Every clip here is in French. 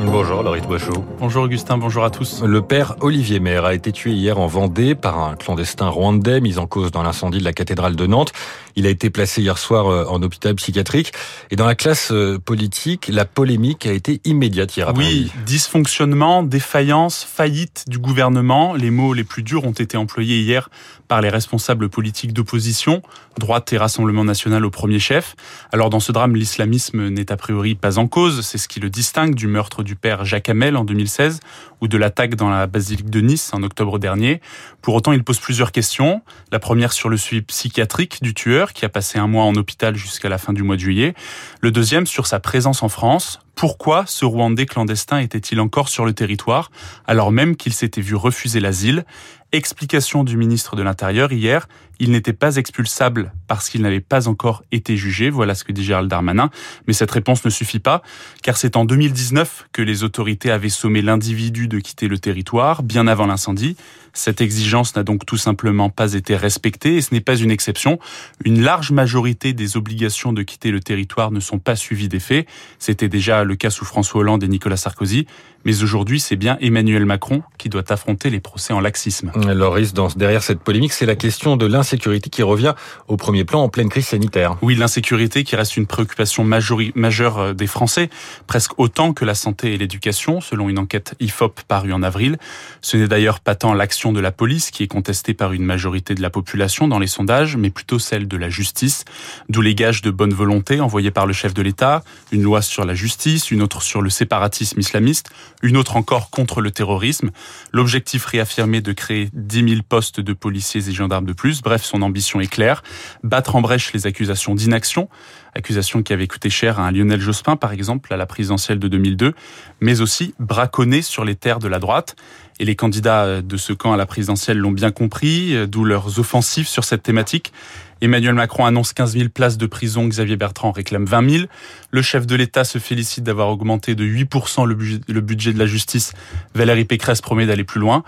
Bonjour Laurie Boichot. Bonjour Augustin, bonjour à tous. Le père Olivier Maire a été tué hier en Vendée par un clandestin rwandais mis en cause dans l'incendie de la cathédrale de Nantes. Il a été placé hier soir euh, en hôpital psychiatrique. Et dans la classe euh, politique, la polémique a été immédiate hier après-midi. Oui, dysfonctionnement, défaillance, faillite du gouvernement. Les mots les plus durs ont été employés hier par les responsables politiques d'opposition, droite et Rassemblement national au premier chef. Alors dans ce drame, l'islamisme n'est a priori pas en cause. C'est ce qui le distingue du meurtre du père Jacques Hamel en 2016 ou de l'attaque dans la basilique de Nice en octobre dernier. Pour autant, il pose plusieurs questions. La première sur le suivi psychiatrique du tueur qui a passé un mois en hôpital jusqu'à la fin du mois de juillet. Le deuxième sur sa présence en France. Pourquoi ce Rwandais clandestin était-il encore sur le territoire alors même qu'il s'était vu refuser l'asile? Explication du ministre de l'Intérieur hier, il n'était pas expulsable parce qu'il n'avait pas encore été jugé, voilà ce que dit Gérald Darmanin, mais cette réponse ne suffit pas, car c'est en 2019 que les autorités avaient sommé l'individu de quitter le territoire, bien avant l'incendie. Cette exigence n'a donc tout simplement pas été respectée, et ce n'est pas une exception. Une large majorité des obligations de quitter le territoire ne sont pas suivies des faits. C'était déjà le cas sous François Hollande et Nicolas Sarkozy, mais aujourd'hui c'est bien Emmanuel Macron qui doit affronter les procès en laxisme. Loris, derrière cette polémique, c'est la question de l'insécurité qui revient au premier plan en pleine crise sanitaire. Oui, l'insécurité qui reste une préoccupation majeure euh, des Français, presque autant que la santé et l'éducation, selon une enquête IFOP parue en avril. Ce n'est d'ailleurs pas tant l'action de la police qui est contestée par une majorité de la population dans les sondages, mais plutôt celle de la justice, d'où les gages de bonne volonté envoyés par le chef de l'État, une loi sur la justice, une autre sur le séparatisme islamiste, une autre encore contre le terrorisme. L'objectif réaffirmé de créer 10 000 postes de policiers et gendarmes de plus. Bref, son ambition est claire. Battre en brèche les accusations d'inaction, accusations qui avaient coûté cher à un Lionel Jospin, par exemple, à la présidentielle de 2002, mais aussi braconner sur les terres de la droite. Et les candidats de ce camp à la présidentielle l'ont bien compris, d'où leurs offensives sur cette thématique. Emmanuel Macron annonce 15 000 places de prison, Xavier Bertrand réclame 20 000. Le chef de l'État se félicite d'avoir augmenté de 8% le budget de la justice. Valérie Pécresse promet d'aller plus loin.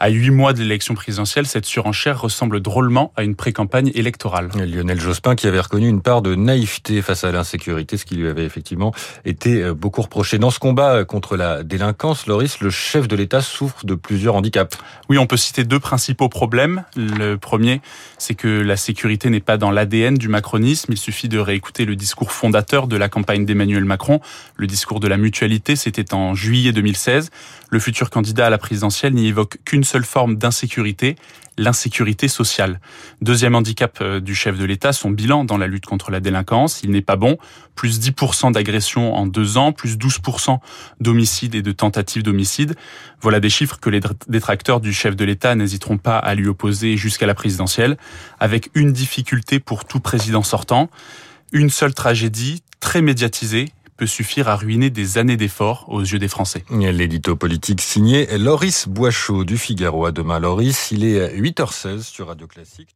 À huit mois de l'élection présidentielle, cette surenchère ressemble drôlement à une pré-campagne électorale. Lionel Jospin qui avait reconnu une part de naïveté face à l'insécurité, ce qui lui avait effectivement été euh, beaucoup reproché. Dans ce combat euh, contre la délinquance, Loris, le chef de l'État souffre de plusieurs handicaps. Oui, on peut citer deux principaux problèmes. Le premier, c'est que la sécurité n'est pas dans l'ADN du macronisme. Il suffit de réécouter le discours fondateur de la campagne d'Emmanuel Macron. Le discours de la mutualité, c'était en juillet 2016. Le futur candidat à la présidentielle n'y évoque qu'une seule forme d'insécurité, l'insécurité sociale. Deuxième handicap euh, du chef de l'État, son bilan dans la lutte contre la délinquance, il n'est pas bon. Plus 10% d'agressions en deux ans, plus 12% d'homicides et de tentatives d'homicide. Voilà des chiffres que les détracteurs du chef de l'État n'hésiteront pas à lui opposer jusqu'à la présidentielle, avec une difficulté pour tout président sortant, une seule tragédie très médiatisée peut suffire à ruiner des années d'efforts aux yeux des Français. L'édito politique signé Loris Boichot du Figaro. À demain, Loris. Il est 8h16 sur Radio Classique.